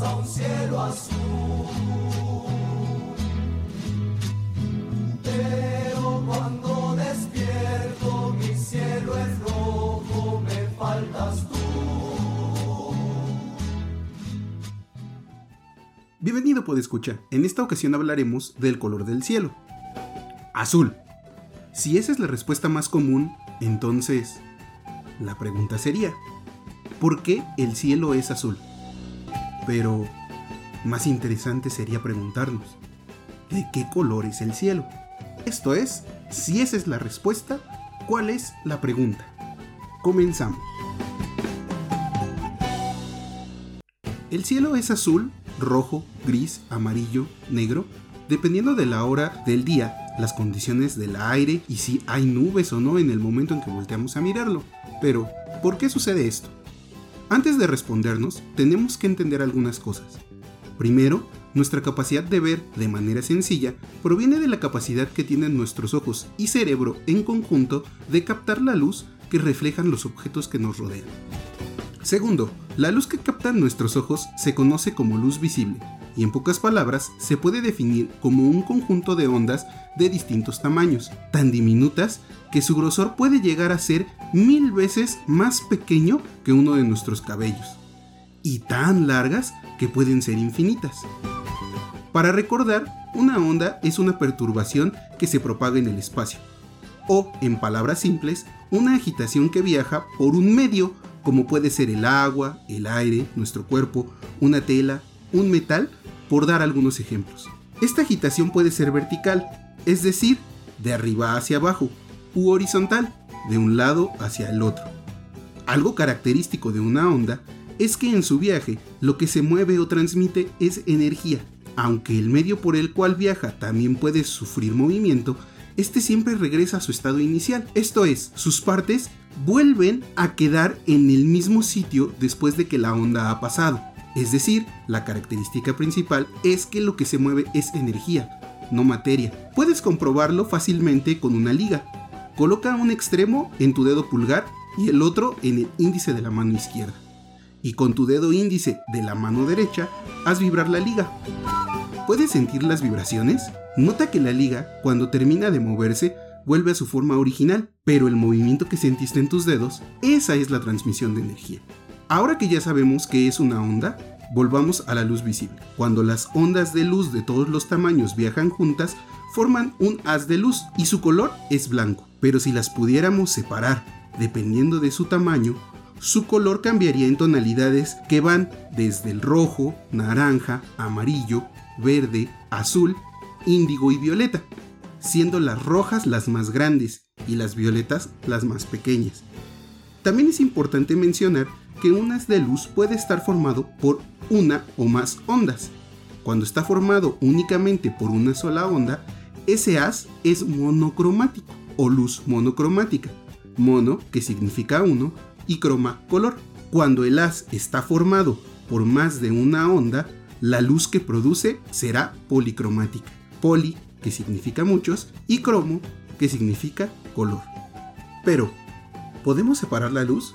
a un cielo azul. Pero cuando despierto mi cielo es rojo, me faltas tú. Bienvenido, escuchar. En esta ocasión hablaremos del color del cielo. Azul. Si esa es la respuesta más común, entonces la pregunta sería, ¿por qué el cielo es azul? Pero más interesante sería preguntarnos, ¿de qué color es el cielo? Esto es, si esa es la respuesta, ¿cuál es la pregunta? Comenzamos. El cielo es azul, rojo, gris, amarillo, negro, dependiendo de la hora del día, las condiciones del aire y si hay nubes o no en el momento en que volteamos a mirarlo. Pero, ¿por qué sucede esto? Antes de respondernos, tenemos que entender algunas cosas. Primero, nuestra capacidad de ver de manera sencilla proviene de la capacidad que tienen nuestros ojos y cerebro en conjunto de captar la luz que reflejan los objetos que nos rodean. Segundo, la luz que captan nuestros ojos se conoce como luz visible y en pocas palabras se puede definir como un conjunto de ondas de distintos tamaños, tan diminutas que su grosor puede llegar a ser mil veces más pequeño que uno de nuestros cabellos, y tan largas que pueden ser infinitas. Para recordar, una onda es una perturbación que se propaga en el espacio, o, en palabras simples, una agitación que viaja por un medio como puede ser el agua, el aire, nuestro cuerpo, una tela, un metal, por dar algunos ejemplos. Esta agitación puede ser vertical, es decir, de arriba hacia abajo, u horizontal, de un lado hacia el otro. Algo característico de una onda es que en su viaje lo que se mueve o transmite es energía. Aunque el medio por el cual viaja también puede sufrir movimiento, este siempre regresa a su estado inicial. Esto es, sus partes vuelven a quedar en el mismo sitio después de que la onda ha pasado. Es decir, la característica principal es que lo que se mueve es energía, no materia. Puedes comprobarlo fácilmente con una liga. Coloca un extremo en tu dedo pulgar y el otro en el índice de la mano izquierda. Y con tu dedo índice de la mano derecha, haz vibrar la liga. ¿Puedes sentir las vibraciones? Nota que la liga, cuando termina de moverse, vuelve a su forma original, pero el movimiento que sentiste en tus dedos, esa es la transmisión de energía. Ahora que ya sabemos qué es una onda, volvamos a la luz visible. Cuando las ondas de luz de todos los tamaños viajan juntas, forman un haz de luz y su color es blanco. Pero si las pudiéramos separar dependiendo de su tamaño, su color cambiaría en tonalidades que van desde el rojo, naranja, amarillo, verde, azul, índigo y violeta, siendo las rojas las más grandes y las violetas las más pequeñas. También es importante mencionar que un haz de luz puede estar formado por una o más ondas. Cuando está formado únicamente por una sola onda, ese haz es monocromático o luz monocromática. Mono, que significa uno, y croma, color. Cuando el haz está formado por más de una onda, la luz que produce será policromática. Poli, que significa muchos, y cromo, que significa color. Pero, ¿podemos separar la luz?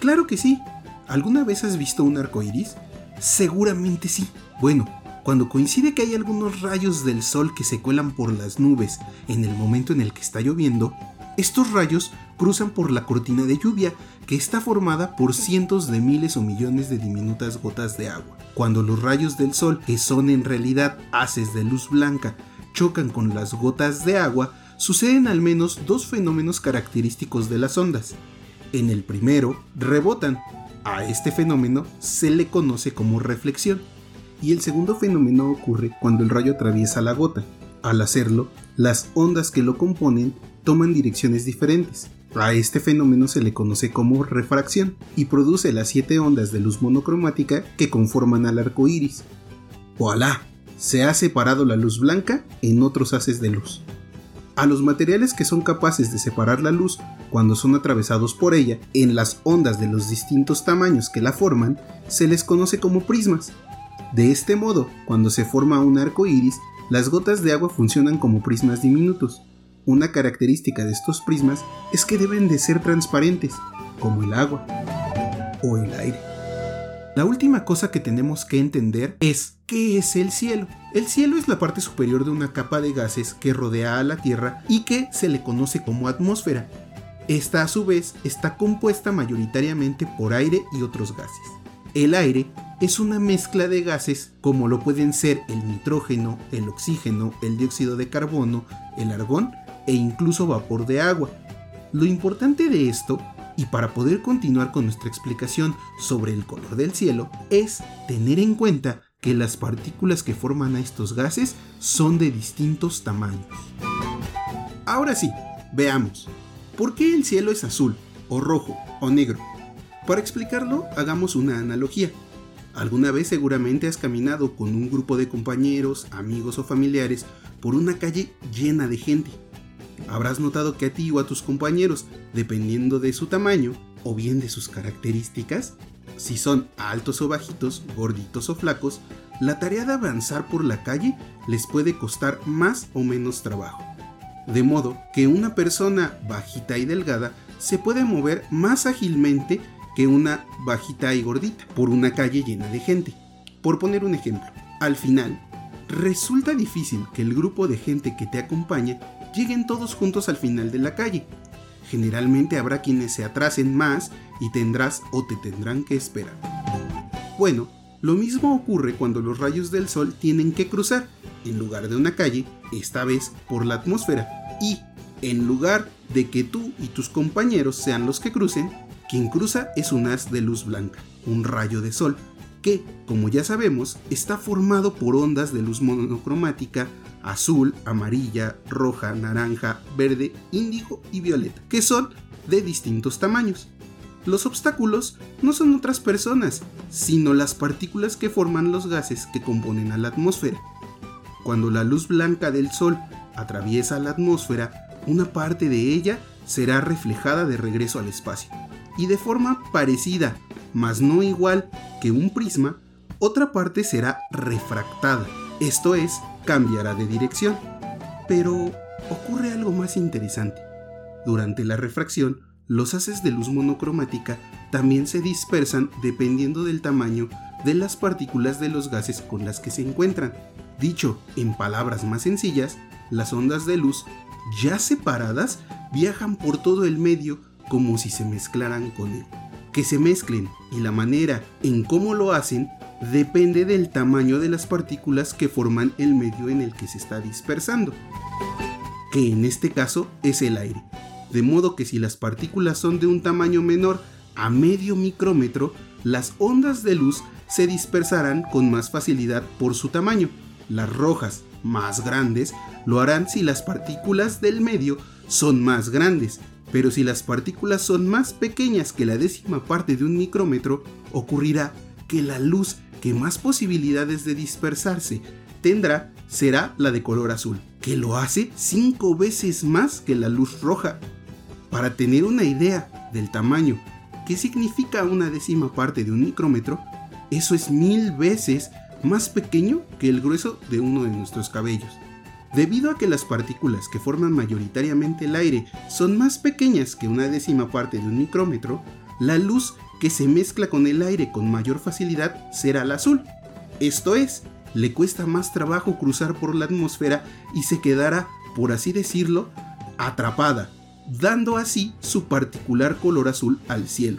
Claro que sí. ¿Alguna vez has visto un arco iris? Seguramente sí. Bueno, cuando coincide que hay algunos rayos del sol que se cuelan por las nubes en el momento en el que está lloviendo, estos rayos cruzan por la cortina de lluvia que está formada por cientos de miles o millones de diminutas gotas de agua. Cuando los rayos del sol, que son en realidad haces de luz blanca, chocan con las gotas de agua, suceden al menos dos fenómenos característicos de las ondas. En el primero, rebotan. A este fenómeno se le conoce como reflexión. Y el segundo fenómeno ocurre cuando el rayo atraviesa la gota. Al hacerlo, las ondas que lo componen toman direcciones diferentes. A este fenómeno se le conoce como refracción y produce las siete ondas de luz monocromática que conforman al arco iris. ¡Voilá! Se ha separado la luz blanca en otros haces de luz. A los materiales que son capaces de separar la luz cuando son atravesados por ella en las ondas de los distintos tamaños que la forman, se les conoce como prismas. De este modo, cuando se forma un arco iris, las gotas de agua funcionan como prismas diminutos. Una característica de estos prismas es que deben de ser transparentes, como el agua. o el aire. La última cosa que tenemos que entender es qué es el cielo. El cielo es la parte superior de una capa de gases que rodea a la Tierra y que se le conoce como atmósfera. Esta a su vez está compuesta mayoritariamente por aire y otros gases. El aire es una mezcla de gases como lo pueden ser el nitrógeno, el oxígeno, el dióxido de carbono, el argón e incluso vapor de agua. Lo importante de esto, y para poder continuar con nuestra explicación sobre el color del cielo, es tener en cuenta que las partículas que forman a estos gases son de distintos tamaños. Ahora sí, veamos. ¿Por qué el cielo es azul, o rojo, o negro? Para explicarlo, hagamos una analogía. Alguna vez seguramente has caminado con un grupo de compañeros, amigos o familiares por una calle llena de gente. Habrás notado que a ti o a tus compañeros, dependiendo de su tamaño o bien de sus características, si son altos o bajitos, gorditos o flacos, la tarea de avanzar por la calle les puede costar más o menos trabajo de modo que una persona bajita y delgada se puede mover más ágilmente que una bajita y gordita por una calle llena de gente. Por poner un ejemplo, al final, resulta difícil que el grupo de gente que te acompaña lleguen todos juntos al final de la calle. Generalmente habrá quienes se atrasen más y tendrás o te tendrán que esperar. Bueno, lo mismo ocurre cuando los rayos del sol tienen que cruzar, en lugar de una calle, esta vez por la atmósfera. Y, en lugar de que tú y tus compañeros sean los que crucen, quien cruza es un haz de luz blanca, un rayo de sol, que, como ya sabemos, está formado por ondas de luz monocromática azul, amarilla, roja, naranja, verde, índigo y violeta, que son de distintos tamaños. Los obstáculos no son otras personas, sino las partículas que forman los gases que componen a la atmósfera. Cuando la luz blanca del Sol atraviesa la atmósfera, una parte de ella será reflejada de regreso al espacio. Y de forma parecida, mas no igual que un prisma, otra parte será refractada, esto es, cambiará de dirección. Pero ocurre algo más interesante. Durante la refracción, los haces de luz monocromática también se dispersan dependiendo del tamaño de las partículas de los gases con las que se encuentran. Dicho en palabras más sencillas, las ondas de luz, ya separadas, viajan por todo el medio como si se mezclaran con él. Que se mezclen y la manera en cómo lo hacen depende del tamaño de las partículas que forman el medio en el que se está dispersando, que en este caso es el aire de modo que si las partículas son de un tamaño menor a medio micrómetro, las ondas de luz se dispersarán con más facilidad por su tamaño. Las rojas, más grandes, lo harán si las partículas del medio son más grandes, pero si las partículas son más pequeñas que la décima parte de un micrómetro, ocurrirá que la luz que más posibilidades de dispersarse tendrá será la de color azul, que lo hace cinco veces más que la luz roja. Para tener una idea del tamaño que significa una décima parte de un micrómetro, eso es mil veces más pequeño que el grueso de uno de nuestros cabellos. Debido a que las partículas que forman mayoritariamente el aire son más pequeñas que una décima parte de un micrómetro, la luz que se mezcla con el aire con mayor facilidad será el azul. Esto es, le cuesta más trabajo cruzar por la atmósfera y se quedará, por así decirlo, atrapada dando así su particular color azul al cielo.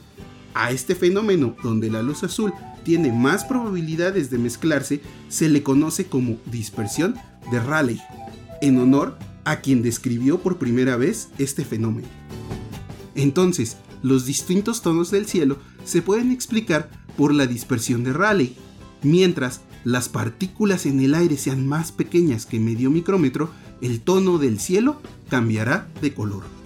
A este fenómeno, donde la luz azul tiene más probabilidades de mezclarse, se le conoce como dispersión de Rayleigh, en honor a quien describió por primera vez este fenómeno. Entonces, los distintos tonos del cielo se pueden explicar por la dispersión de Rayleigh, mientras las partículas en el aire sean más pequeñas que medio micrómetro, el tono del cielo cambiará de color.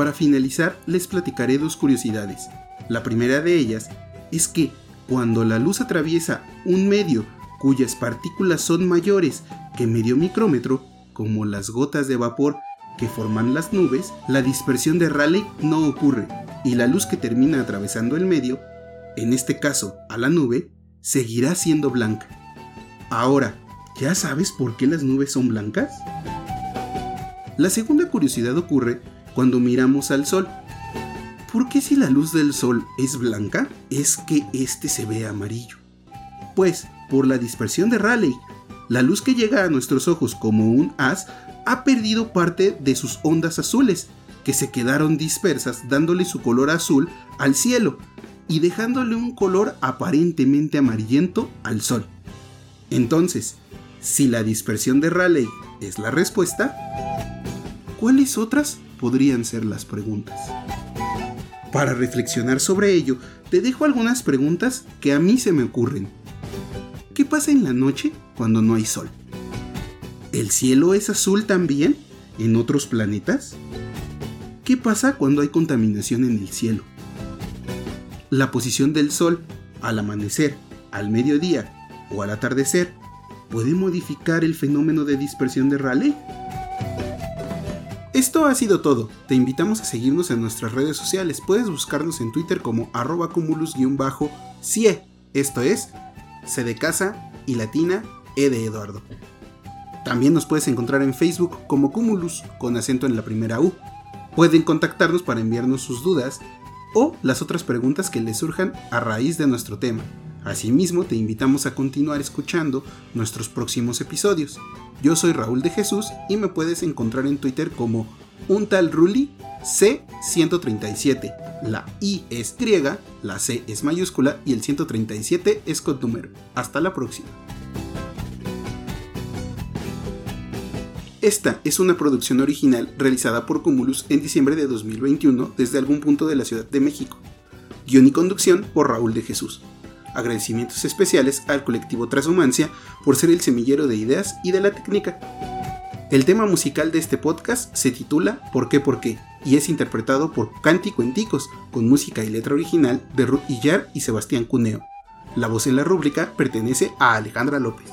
Para finalizar, les platicaré dos curiosidades. La primera de ellas es que cuando la luz atraviesa un medio cuyas partículas son mayores que medio micrómetro, como las gotas de vapor que forman las nubes, la dispersión de Rayleigh no ocurre y la luz que termina atravesando el medio, en este caso a la nube, seguirá siendo blanca. Ahora, ¿ya sabes por qué las nubes son blancas? La segunda curiosidad ocurre cuando miramos al Sol. ¿Por qué si la luz del sol es blanca, es que este se ve amarillo? Pues, por la dispersión de Rayleigh, la luz que llega a nuestros ojos como un haz ha perdido parte de sus ondas azules, que se quedaron dispersas dándole su color azul al cielo y dejándole un color aparentemente amarillento al sol. Entonces, si la dispersión de Rayleigh es la respuesta, ¿cuáles otras podrían ser las preguntas? Para reflexionar sobre ello, te dejo algunas preguntas que a mí se me ocurren. ¿Qué pasa en la noche cuando no hay sol? ¿El cielo es azul también en otros planetas? ¿Qué pasa cuando hay contaminación en el cielo? La posición del sol al amanecer, al mediodía o al atardecer puede modificar el fenómeno de dispersión de Rayleigh. Esto ha sido todo. Te invitamos a seguirnos en nuestras redes sociales. Puedes buscarnos en Twitter como arroba cumulus-cie. Esto es C de casa y latina E de Eduardo. También nos puedes encontrar en Facebook como Cumulus con acento en la primera U. Pueden contactarnos para enviarnos sus dudas o las otras preguntas que les surjan a raíz de nuestro tema. Asimismo, te invitamos a continuar escuchando nuestros próximos episodios. Yo soy Raúl de Jesús y me puedes encontrar en Twitter como un tal Ruli C137. La I es griega, la C es mayúscula y el 137 es con. Hasta la próxima. Esta es una producción original realizada por Cumulus en diciembre de 2021 desde algún punto de la Ciudad de México. Guión y conducción por Raúl de Jesús. Agradecimientos especiales al colectivo Transhumancia por ser el semillero de ideas y de la técnica. El tema musical de este podcast se titula ¿Por qué por qué? y es interpretado por Canti Cuenticos, con música y letra original de Ruth Illar y Sebastián Cuneo. La voz en la rúbrica pertenece a Alejandra López.